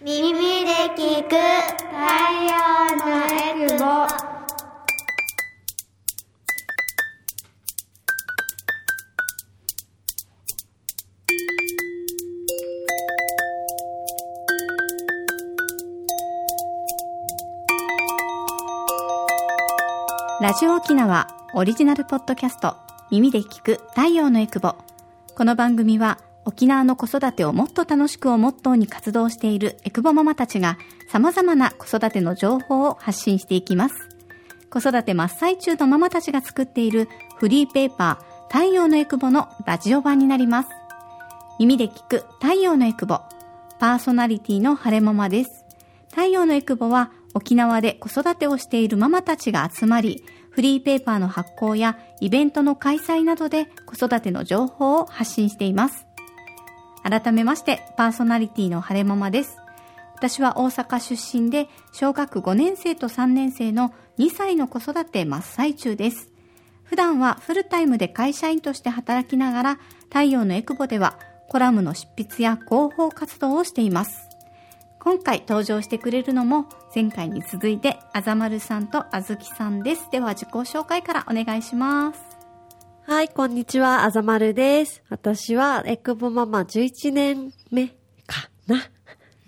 耳で聞く太陽のエクボラジオ沖縄オリジナルポッドキャスト耳で聞く太陽のエクボこの番組は沖縄の子育てをもっと楽しくをモットーに活動しているエクボママたちが様々な子育ての情報を発信していきます。子育て真っ最中のママたちが作っているフリーペーパー太陽のエクボのラジオ版になります。耳で聞く太陽のエクボパーソナリティの晴れママです。太陽のエクボは沖縄で子育てをしているママたちが集まり、フリーペーパーの発行やイベントの開催などで子育ての情報を発信しています。改めまして、パーソナリティの晴れママです。私は大阪出身で、小学5年生と3年生の2歳の子育て真っ最中です。普段はフルタイムで会社員として働きながら、太陽のエクボではコラムの執筆や広報活動をしています。今回登場してくれるのも前回に続いてあざまるさんとあずきさんです。では自己紹介からお願いします。はい、こんにちは、あざまるです。私はエクボママ11年目かな。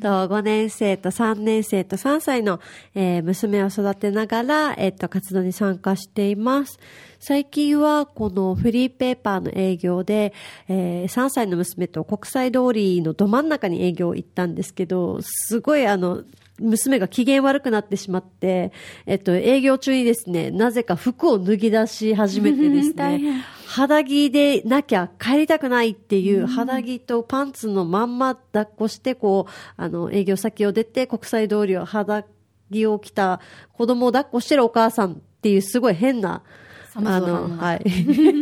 と5年生と3年生と3歳の、えー、娘を育てながら、えっ、と、活動に参加しています。最近はこのフリーペーパーの営業で、えー、3歳の娘と国際通りのど真ん中に営業行ったんですけど、すごいあの、娘が機嫌悪くなってしまって、えっと、営業中にですね、なぜか服を脱ぎ出し始めてですね、肌着でなきゃ帰りたくないっていう肌着とパンツのまんま抱っこして、こう、あの、営業先を出て国際通りを肌着を着た子供を抱っこしてるお母さんっていうすごい変な、あの、はい。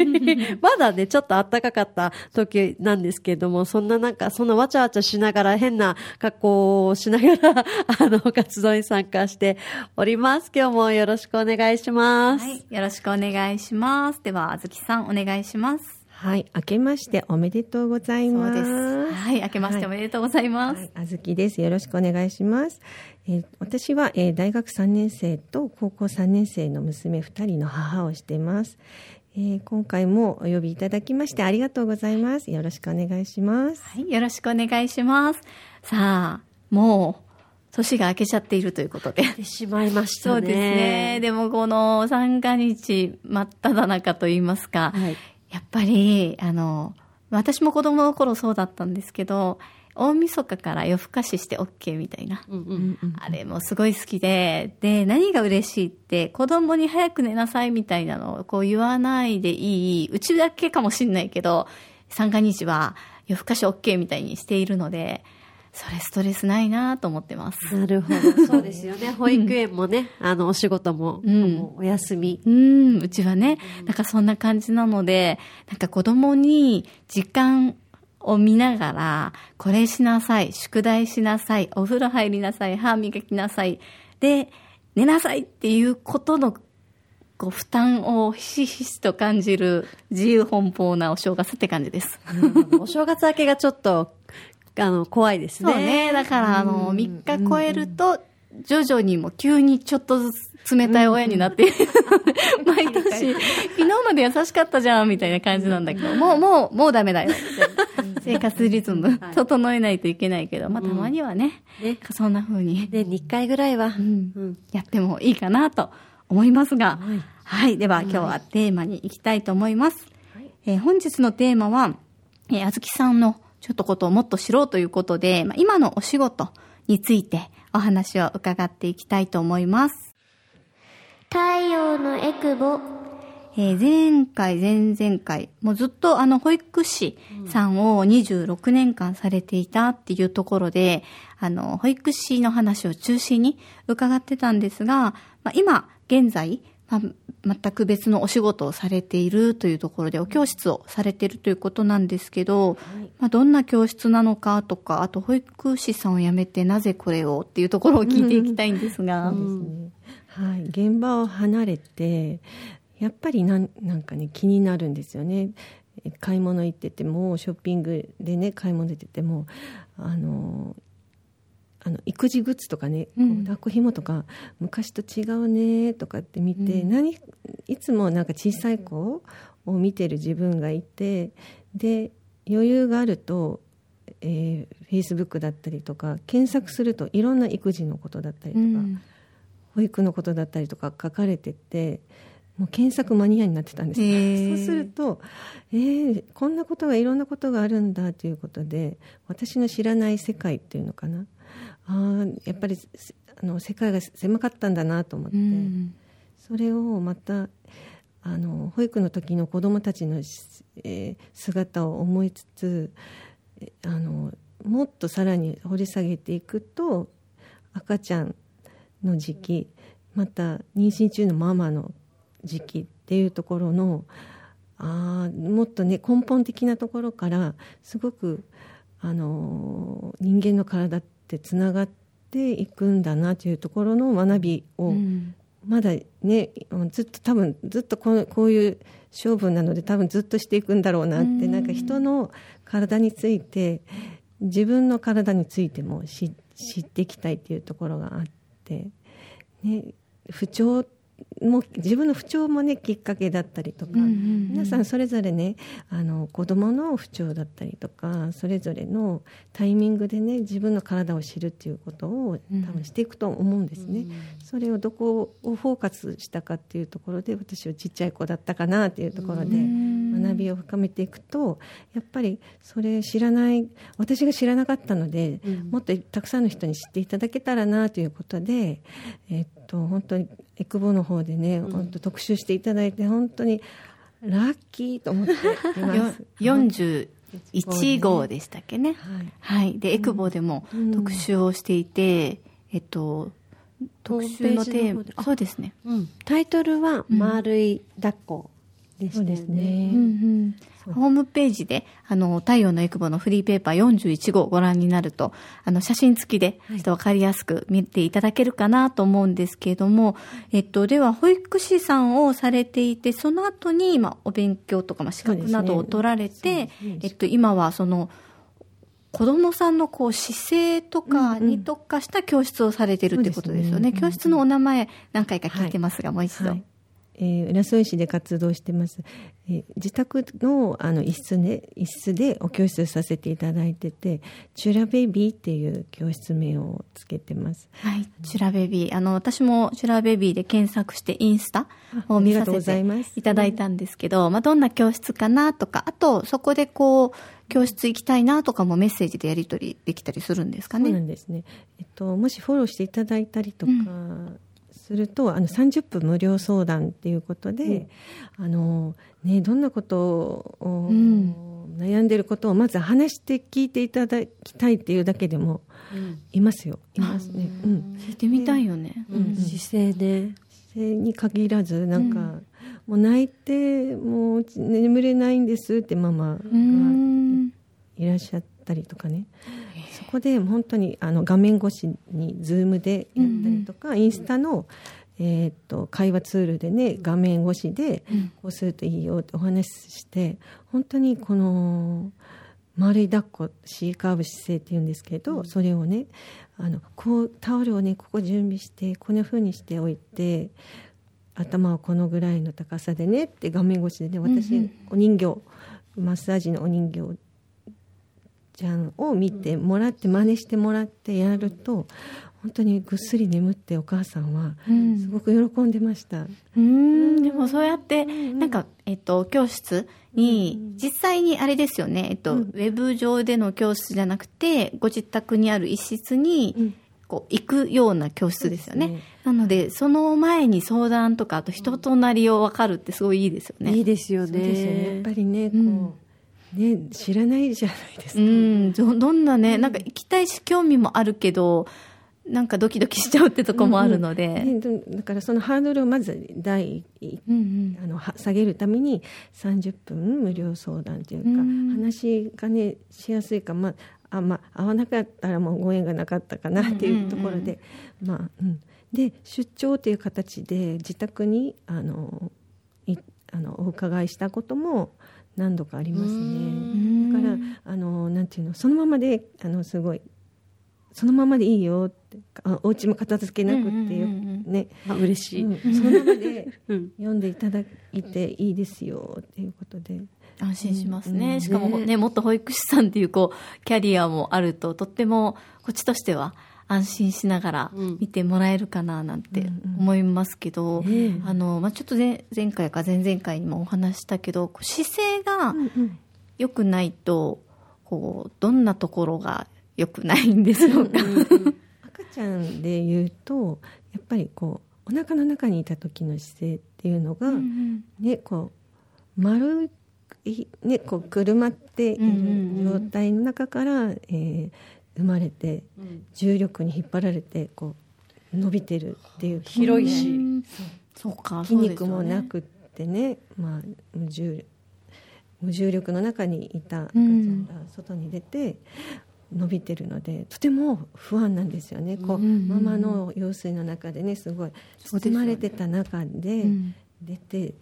まだね、ちょっと暖かかった時なんですけれども、そんななんか、そんなわちゃわちゃしながら、変な格好をしながら、あの、活動に参加しております。今日もよろしくお願いします。はい。よろしくお願いします。では、あずきさん、お願いします。はい、明けましておめでとうございます。はい、明けましておめでとうございます。はい、あずきです。よろしくお願いします。えー、私は、えー、大学3年生と高校3年生の娘2人の母をしています。えー、今回もお呼びいただきましてありがとうございます。よろしくお願いします。はい、よろしくお願いします。さあ、もう、年が明けちゃっているということで。てしまいましたね。そうですね。でもこの三が日真っ只中といいますか、はい、やっぱり、あの、私も子供の頃そうだったんですけど、大晦日から夜更かしして OK みたいな、うんうんうん、あれもすごい好きで、で、何が嬉しいって、子供に早く寝なさいみたいなのをこう言わないでいい、うちだけかもしんないけど、三が日は夜更かし OK みたいにしているので、それストレスないなと思ってます。なるほど。そうですよね。保育園もね、あの、お仕事も、うん、もお休み。うん、うちはね、なんかそんな感じなので、なんか子供に時間を見ながら、これしなさい、宿題しなさい、お風呂入りなさい、歯磨きなさい、で、寝なさいっていうことのこう負担をひしひしと感じる自由奔放なお正月って感じです。お正月明けがちょっとあの、怖いですね。そうね。だから、あの、3日超えると、徐々にも急にちょっとずつ冷たい親になって、毎年、昨日まで優しかったじゃん、みたいな感じなんだけど、もう、もう、もうダメだよ、生活リズム、整えないといけないけど、まあ、たまにはね、ね。そんな風に。で、2回ぐらいは、うん、やってもいいかなと思いますが、はい、はい。では、今日はテーマに行きたいと思います。はい、えー、本日のテーマは、えー、あずきさんのちょっとことをもっと知ろうということで、まあ、今のお仕事についてお話を伺っていきたいと思います。太陽のエクボ。えー、前回、前々回、もうずっとあの保育士さんを26年間されていたっていうところで、あの、保育士の話を中心に伺ってたんですが、まあ、今、現在、まあ、全く別のお仕事をされているというところでお教室をされているということなんですけど、はい、まあ、どんな教室なのかとかあと保育士さんを辞めてなぜこれをっていうところを聞いていきたいんですが。そうですねはい、現場を離れてやっぱりなんなんかね気になるんですよね。買い物行っててもショッピングでね買い物出ててもあのあの育児グッズとかね、うん。抱っこ紐とか昔と違うねとかって見て、うん。何いつもなんか小さい子を見てる自分がいてで余裕があると、えー、Facebook だったりとか検索するといろんな育児のことだったりとか、うん。保育のことだったりとか書かれててもう検索マニアになってたんです、へー。そうすると、えーこんなことがいろんなことがあるんだということで私の知らない世界っていうのかなあーやっぱりせあの世界が狭かったんだなと思って、うん。それをまたあの保育の時の子どもたちの、しえー姿を思いつつえあのもっとさらに掘り下げていくと赤ちゃんの時期また妊娠中のママの時期っていうところのあーもっとね根本的なところからすごくあの人間の体ってつながっていくんだなというところの学びを、うん。まだねずっと多分ずっとこうこういう勝負なので多分ずっとしていくんだろうなって、うん。なんか人の体について自分の体についても知知っていきたいっていうところがあって、ね、不調も自分の不調もねきっかけだったりとか、うんうんうん。皆さんそれぞれねあの子供の不調だったりとかそれぞれのタイミングでね自分の体を知るっていうことをうん。多分していくと思うんですね。それをどこをフォーカスしたかっていうところで私はちっちゃい子だったかなっていうところでうん。学びを深めていくとやっぱりそれ知らない私が知らなかったので、うん。もっとたくさんの人に知っていただけたらなということで、えっと、本当にエクボの方でね、本当特集していただいて本当にラッキーと思っています。よ41号でしたっけね。はい。はい。で、エクボでもうん。特集をしていて、えっと、特集のテーマそうですね。うん。タイトルは「丸い抱っこ」でしたよそうですね。ね。うんうん。ホームページで、あの、太陽のエクボのフリーペーパー41号をご覧になると、あの、写真付きで、ちょっとわかりやすく見ていただけるかなと思うんですけれども、えっと、では、保育士さんをされていて、その後に、まあ、お勉強とか、まあ、資格などを取られて、そうですね。えっと、今は、その、子供さんのこう姿勢とかに特化した教室をされてるってことですよね。そうですね。教室のお名前何回か聞いてますが、もう一度。はいえー浦添市で活動してます、えー自宅のあの一室で一室でお教室させていただいててチュラベビーっていう教室名をつけてます。はい、チュラベビー。あの、私もチュラベビーで検索してインスタを見させてざいます。いただいたんですけど、まあ、どんな教室かなとか、あと、そこでこう、教室行きたいなとかもメッセージでやり取りできたりするんですかそうなね。んですね、えっと、もしフォローしていただいたりとかすると、あの30分無料相談っていうことで、あのね、どんなことを、うん。悩んでることをまず話して聞いていただきたいっていうだけでもいますよ。いますね。うん。聞いてみたいよね。うん。姿勢ね。それに限らずなんか、もう泣いてもう眠れないんですってママがうん。いらっしゃったりとかね、そこで本当にあの画面越しに Zoom でやったりとか、インスタの、えーっと会話ツールでね画面越しでこうするといいよってお話しして本当にこの丸い抱っこ C カーブ姿勢っていうんですけど、それをねあのこうタオルをねここ準備してこんな風にしておいて頭をこのぐらいの高さでねって画面越しでね私、お人形マッサージのお人形ちゃんを見てもらって真似してもらってやると本当にぐっすり眠ってお母さんはうん。すごく喜んでました。うん、でもそうやって、なんか、えっと、教室に、実際にあれですよね、えっと、ウェブ上での教室じゃなくて、ご自宅にある一室に、こう、行くような教室ですよね。ね。なので、その前に相談とか、あと人となりを分かるってすごいいいですよね。いいですよそうですよね。やっねぱ。りねこう、ね知らないじゃないですか。うん、どどんなね、なんか行きたいし興味もあるけど、なんかドキドキしちゃうってとこもあるので。ねでだからそのハードルをまず第一うんうん。あのは下げるために30分無料相談というか、うん話がねしやすいかまああまあ合わなかったらもうご縁がなかったかなっていうところで、まあうん。で出張という形で自宅にあのいあのお伺いしたことも何度かありますね。だからあのなんていうのそのままであのすごいそのままでいいよってあお家も片付けなくっていう,、うんうんうんね、あ嬉しい、うんそのままでうん。読んでいただいていいですよっていうことで。安心しますね、うん。しかもね。元保育士さんっていうこうキャリアもあるととってもこっちとしては安心しながらうん。見てもらえるかななんてうんうん。思いますけど、ええ。あのまあ、ちょっと前前回か前々回にもお話したけどこう姿勢がうんうん。良くないとこうどんなところが良くないんでしょうか？赤ちゃんで言うとやっぱりこうお腹の中にいた時の姿勢っていうのが、ねこう丸いねこうくるまっていうんうんうん。る状態の中から、えー生まれて重力に引っ張られてこう伸びてるっていう。広いし。うん。そうか筋肉もなくってね。まあ、無重力無重力の中にいた赤ちゃうんんが外に出て伸びてるので、とても不安なんですよね。こう、うん。うんうんママの羊水の中でねすごい包まれてた中でうん。出て、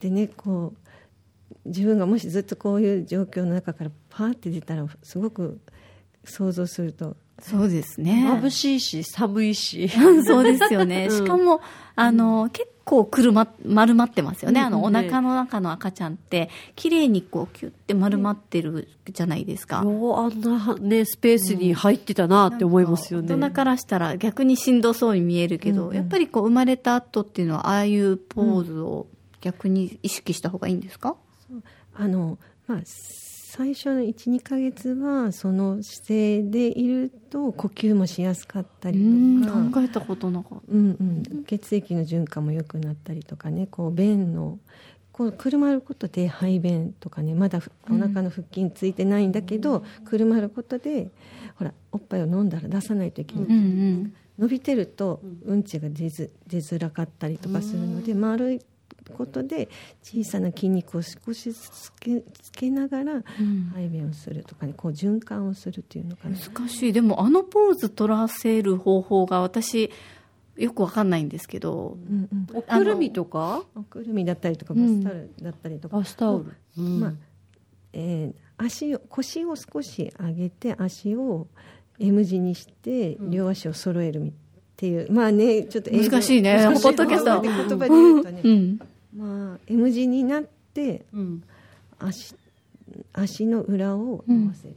でねこう自分がもしずっとこういう状況の中からパーって出たらすごく想像すると。そうですね。眩しいし寒いし。そうですよね。うん。しかも、あの、結構くるま、丸まってますよね。あの、うん。お腹の中の赤ちゃんって、綺麗にこう、キュッて丸まってるじゃないですか。ようあんなねスペースに入ってたなって思いますよね、大人からしたら逆にしんどそうに見えるけど、うんうん。やっぱりこう、生まれた後っていうのは、ああいうポーズを逆に意識した方がいいんですか、あのまあ最初の12ヶ月はその姿勢でいると呼吸もしやすかったうりん、とか。考えたことなかった。うんうん、血液の循環も良くなったりとかね。こう便のこうくるまることで排便とかね。まだふお腹の腹筋ついてないんだけど、くるまることでほらおっぱいを飲んだら出さないといけない、うんうん。伸びてるとうん。ちが出ず出づらかったりとかするので丸いことで小さな筋肉を少しずつつけつけながらうん。排便をするとかねこう循環をするっていうのかな。難しい。でも、あのポーズ取らせる方法が私、よくわかんないんですけど、うんうん。おくるみとか？おくるみだったりとかうん。バスタオルだったりとか、バスタオル、うん。まあえー足を腰を少し上げて足を M 字にして両足を揃えるみっていう、まあねちょっと難しいね。ポッドキャスト。言葉で言うとね、うん。まあ M 字になってうん。足足の裏を合わせる、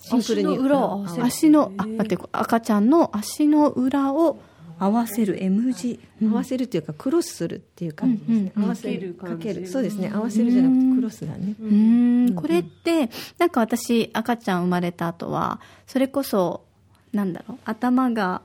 シンプルに足の裏を合わせる。足の、あ、待って、赤ちゃんの足の裏を合わせる M 字。合わせるっていうかクロスするっていう感じですね、うんうん合わせる。かけるそうですね。合わせるじゃなくてクロスだね。うーん、これって、なんか私、赤ちゃん生まれた後は、それこそ、なんだろう、頭が、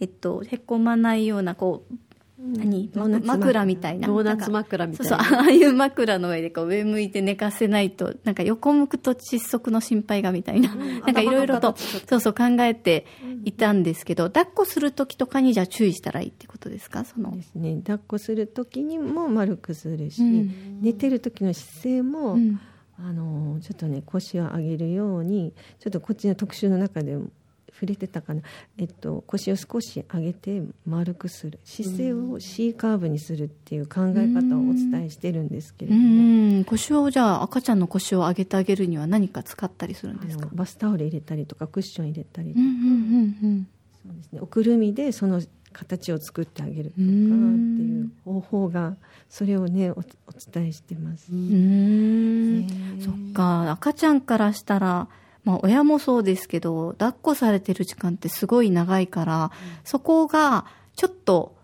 えっと、へこまないような、こう、何？枕みたいな？ドーナツ枕みたいな。ああいう枕の上でこう上向いて寝かせないと、なんか横向くと窒息の心配がみたいな、なんかいろいろと、そうそう考えていたんですけど、抱っこする時とかにじゃあ注意したらいいってことですか？その。で。すね。抱っこする時にも丸くするし、うん。寝てる時の姿勢も、うん。あのちょっとね腰を上げるようにちょっとこっちの特集の中で触れてたかな、えっと、腰を少し上げて丸くする。姿勢を C カーブにするっていう考え方をお伝えしてるんですけれうども、ん、腰をじゃあ赤ちゃんの腰を上げてあげるには何か使ったりするんですか？バスタオル入れたりとかクッション入れたり、うんうんうんそうですね、おくるみでその形を作ってあげるとかってうんいう方法がそれをねおお伝えしてます。う。ね。そっか、赤ちゃんからしたら、まあ親もそうですけど、抱っこされてる時間ってすごい長いから、そこがちょっと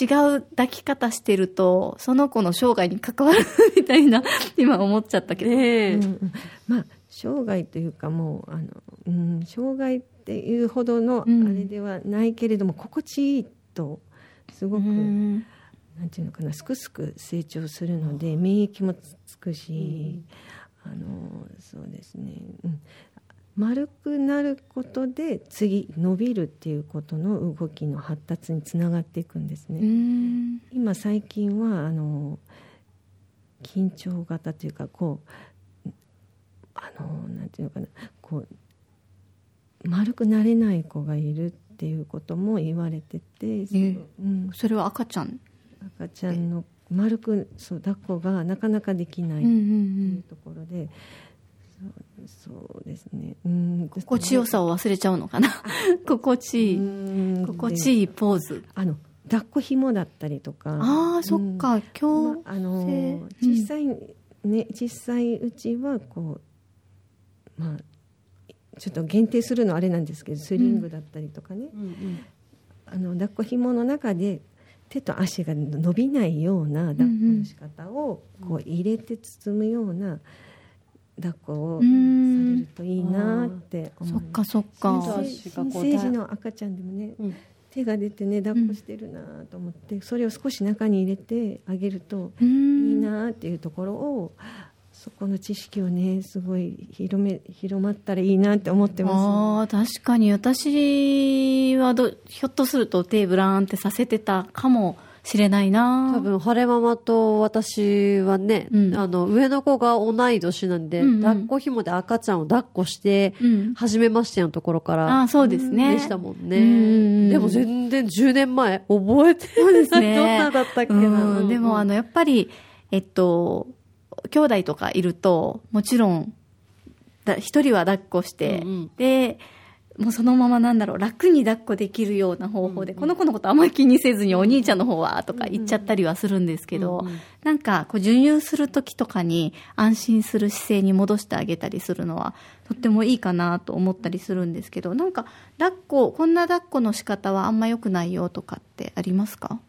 違う抱き方してると、その子の生涯に関わるみたいな、今思っちゃったけど。ねえ、うん。うんまあ生涯というかもうあの、うん、生涯っていうほどのあうん。れではないけれども、心地いいとすごく、うん。なんていうのかなすくすく成長するので免疫もつくし、あのそうですね、うん、丸くなることで次伸びるっていうことの動きの発達につながっていくんですね。うん。今最近はあの緊張型というかこうあのなんていうのかな。こう丸くなれない子がいるっていうことも言われてて、えうん、それは赤ちゃん？赤ちゃんの丸くそう抱っこがなかなかできないうんうっていうんんところで、そうそうですね。うん。心地よさを忘れちゃうのかな 心地いい。うん心地いいポーズ。あの抱っこ紐だったりとか。ああ、そっか。ま今あ、あの性実際ね実際うちはこうまあちょっと限定するのはあれなんですけどスリングだったりとかね、あの抱っこ紐の中で手と足が伸びないような抱っこの仕方をこう入れて包むような抱っこをされるといいなって思いそっかます。そっか。足がこう新生児の赤ちゃんでもね、うん手が出てね抱っこしてるなと思って、それを少し中に入れてあげるとういいん。なっていうところをそこの知識をねすごい広め広まったらいいなって思ってまああ、確かに私はど、ひょっとすると手ブラーンってさせてたかもしれないな。多分、晴れママと私はね、うんあの、上の子が同い年なんで、うんうん抱っこ紐で赤ちゃんを抱っこして、うん。初めましてのところから、ああ、そうですね。でしたもんうんね。でも全然10年前、覚えてそうですね。どんなだったっけな。うんでも、あの、やっぱり、えっと、兄弟とかいると、もちろん、だ一人は抱っこして、うんうんで、もうそのままなんだろう、楽に抱っこできるような方法で、この子のことあんまり気にせずにお兄ちゃんの方は、とか言っちゃったりはするんですけど、うんうんなんか、こう、授乳するときとかに安心する姿勢に戻してあげたりするのは、とってもいいかなと思ったりするんですけど、なんか、抱っこ、こんな抱っこの仕方はあんま良くないよとかってありますか？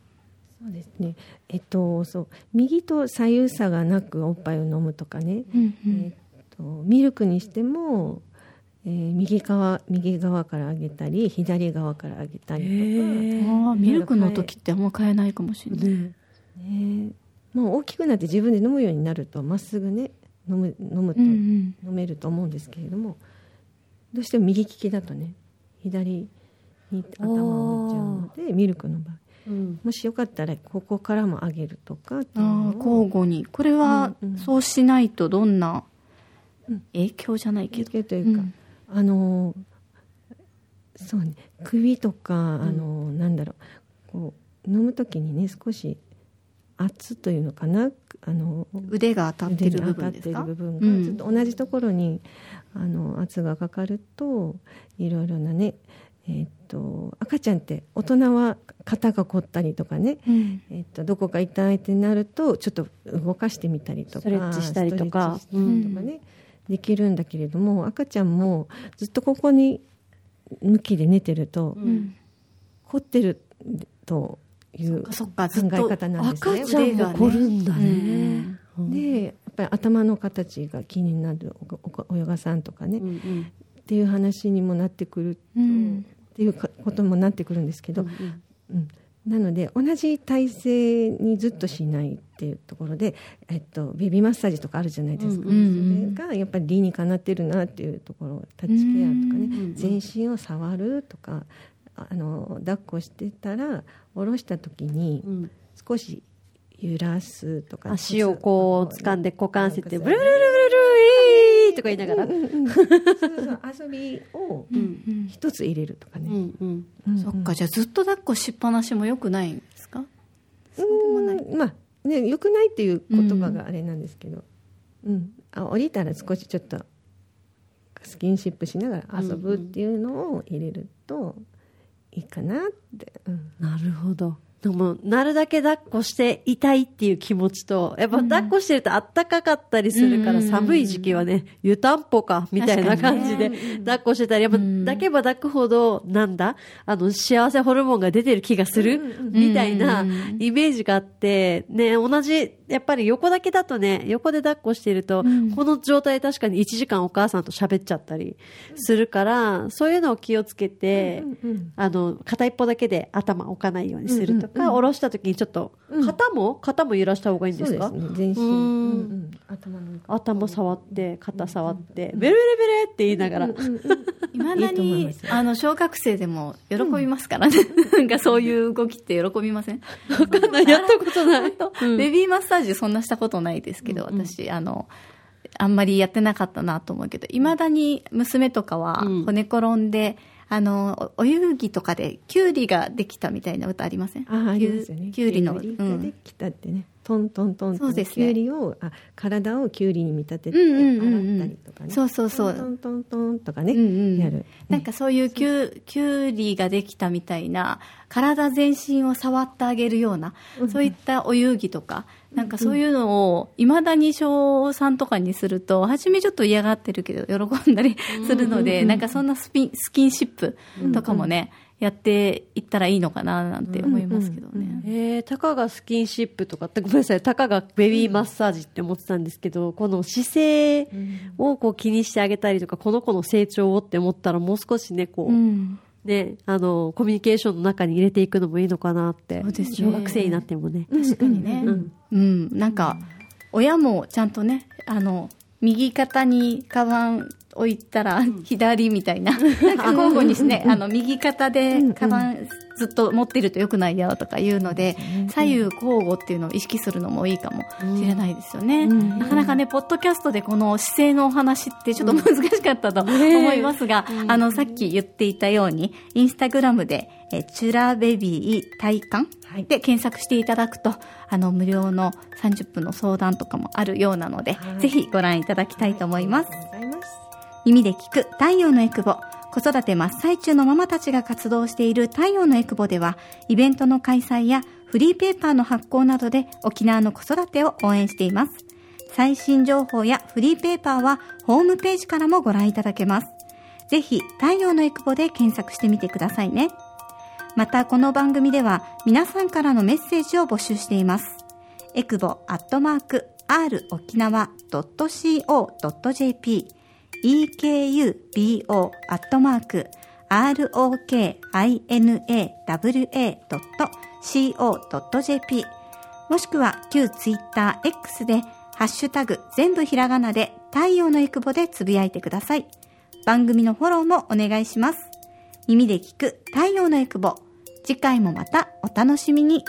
すそうですね。えっとそう。右と左右差がなくおっぱいを飲むとかね、うんうん。えっとミルクにしても、えー右側右側からあげたり左側からあげたりとか、ああミルクの時ってあんま買えないかもしれない。ねね、もう大きくなって自分で飲むようになるとまっすぐね飲む飲むとうん飲うん。めると思うんですけれども、どうしても右利きだとね左に頭を打っちゃうのでミルクの場合。うん。もしよかったらここからも上げるとかっていうのをああ交互に。これはうんうん。そうしないとどんなうん。影響じゃないけど、影響というか、うんあのそうね首とか、あのなんだろうこう飲む時にね少し圧というのかなあの腕が当たってる部分ですか？る部分うん。がずっと同じところにあの圧がかかるといろいろなねえーっと赤ちゃんって大人は肩が凝ったりとかね、うん。えーっとどこか痛いってなるとちょっと動かしてみたりとかストレッチしたりとか。とかね、できるんだけれども赤ちゃんもずっとここに向きで寝てると、うん。凝ってるというそっかず考え方なんですね。赤ちゃんも凝るん。だね。でやっぱり頭の形が気になるおおおヨガさんとかね、うんうん。っていう話にもなってくると、うん。っていうかこともなってくるんですけど、うんうん。うんなので同じ体勢にずっとしないっていうところで、えっと、ベビーマッサージとかあるじゃないですか、うんうんうん。それがやっぱり理にかなってるなっていうところタッチケアとかね、うんうん全身を触るとかあの抱っこしてたら下ろした時にうん。少し揺らすとか足をこう掴んで股関節でブルブルブルとか言いながら。うんうんそうそう遊びを一つ入れるとかね、うんうん。うんそっかじゃあずっと抱っこしっぱなしもよくないんですか？そうでもない。うんまあね良くないっていう言葉があれなんですけど、うん。あ降りたら少しちょっとスキンシップしながら遊ぶっていうのを入れるといいかなって、うん。なるほど。でも、なるだけ抱っこしていたいっていう気持ちと、やっぱ抱っこしてるとあったかかったりするから、うん。寒い時期はね、湯たんぽか、みたいな感じで抱っこしてたり、やっぱうん。抱けば抱くほど、なんだあの、幸せホルモンが出てる気がする、みたいなうん。イメージがあって、ね、同じ、やっぱり横だけだとね、横で抱っこしてると、うん。この状態で確かに1時間お母さんと喋っちゃったりするから、そういうのを気をつけて、あの、片一方だけで頭置かないようにするとか、うん。うんうん下ろした時にちょっと、うん。肩も肩も揺らした方がいいんですか？そうですね。全身、うん。うんうん。頭の頭触って、肩触って、ベルベルベルって言いながら。うんうんうんいまだいいと思いにあの小学生でも喜びますからね、なんかそういう動きって喜びません？わかんない。やったことない。うん。ベビーマッサージそんなしたことないですけど、私あのあんまりやってなかったなと思うけどいまだに娘とかはうん。骨転んで、あのおお遊戯とかでキュウリができたみたいな歌ありません？ああありますよね。きゅうりの、きゅうりがでうん、きたってね、トントントンとね。きゅうりをあ体をきゅうりに見立ててうんうんうんうん。洗ったりとかね。そうそうそう。トントントントンとかね、うんうんやる。なんかそういうきゅうきゅうりができたみたいな体全身を触ってあげるような、そういったお遊戯とかなんかそういうのをいまだに小3とかにすると初めちょっと嫌がってるけど喜んだりするので、なんかそんなスピンスキンシップとかもね、やっていったらいいのかななんて思いますけどね。えー、たかがスキンシップとかって、ごめんなさい、たかがベビーマッサージって思ってたんですけど、この姿勢をこう気にしてあげたりとか、この子の成長をって思ったら、もう少しね、こう、うんね、あの、コミュニケーションの中に入れていくのもいいのかなって。ね小学生になってもね。確かにね。うん。なんか、親もちゃんとね、あの、右肩にカバン置いたら、左みたいな。なんか交互にね、あの、右肩でカバンずっと持ってると良くないよとか言うので、左右交互っていうのを意識するのもいいかも。しれないですよね。なかなかね、ポッドキャストでこの姿勢のお話ってちょっと 難しかったと思いますが、あの、さっき言っていたように、インスタグラムで、えチュラベビー体感で検索していただくと、あの、無料の30分の相談とかもあるようなので、ぜひご覧いただきたいと思います。ありがとうございます耳で聞く太陽のエクボ。子育て真っ最中のママたちが活動している太陽のエクボでは、イベントの開催やフリーペーパーの発行などで沖縄の子育てを応援しています。最新情報やフリーペーパーはホームページからもご覧いただけます。ぜひ、太陽のエクボで検索してみてくださいね。また、この番組では皆さんからのメッセージを募集しています。エクボアットマーク r 沖縄 .co.jp ekubo アットマーク rokinawa.co.jp もしくは旧ツイッター X でハッシュタグ全部ひらがなで太陽のエクボでつぶやいてください。番組のフォローもお願いします。耳で聞く太陽のエクボ。次回もまたお楽しみに。